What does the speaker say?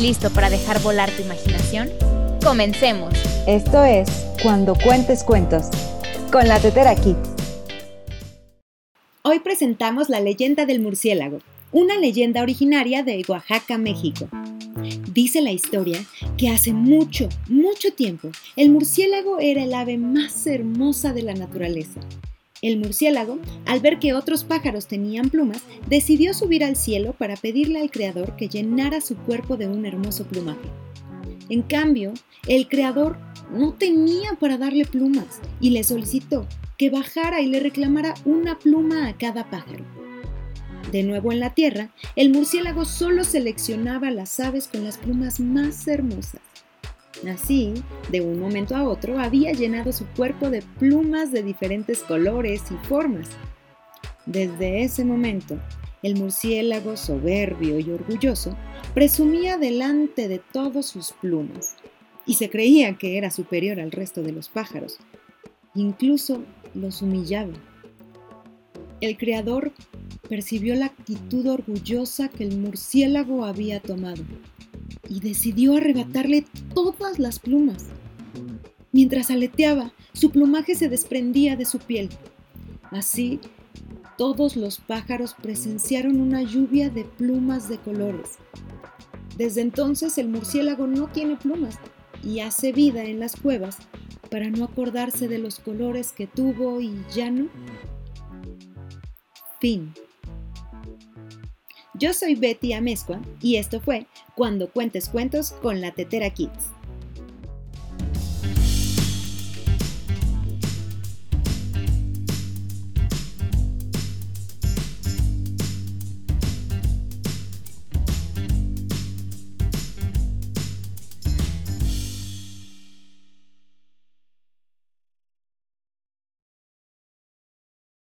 listo para dejar volar tu imaginación? Comencemos. Esto es Cuando Cuentes Cuentos, con la Tetera Kids. Hoy presentamos la leyenda del murciélago, una leyenda originaria de Oaxaca, México. Dice la historia que hace mucho, mucho tiempo, el murciélago era el ave más hermosa de la naturaleza. El murciélago, al ver que otros pájaros tenían plumas, decidió subir al cielo para pedirle al Creador que llenara su cuerpo de un hermoso plumaje. En cambio, el Creador no tenía para darle plumas y le solicitó que bajara y le reclamara una pluma a cada pájaro. De nuevo en la tierra, el murciélago solo seleccionaba las aves con las plumas más hermosas. Así, de un momento a otro, había llenado su cuerpo de plumas de diferentes colores y formas. Desde ese momento, el murciélago, soberbio y orgulloso, presumía delante de todos sus plumas y se creía que era superior al resto de los pájaros. Incluso los humillaba. El creador percibió la actitud orgullosa que el murciélago había tomado y decidió arrebatarle todas las plumas. Mientras aleteaba, su plumaje se desprendía de su piel. Así, todos los pájaros presenciaron una lluvia de plumas de colores. Desde entonces el murciélago no tiene plumas y hace vida en las cuevas para no acordarse de los colores que tuvo y ya no. Fin. Yo soy Betty Amezcua y esto fue Cuando Cuentes Cuentos con la Tetera Kids.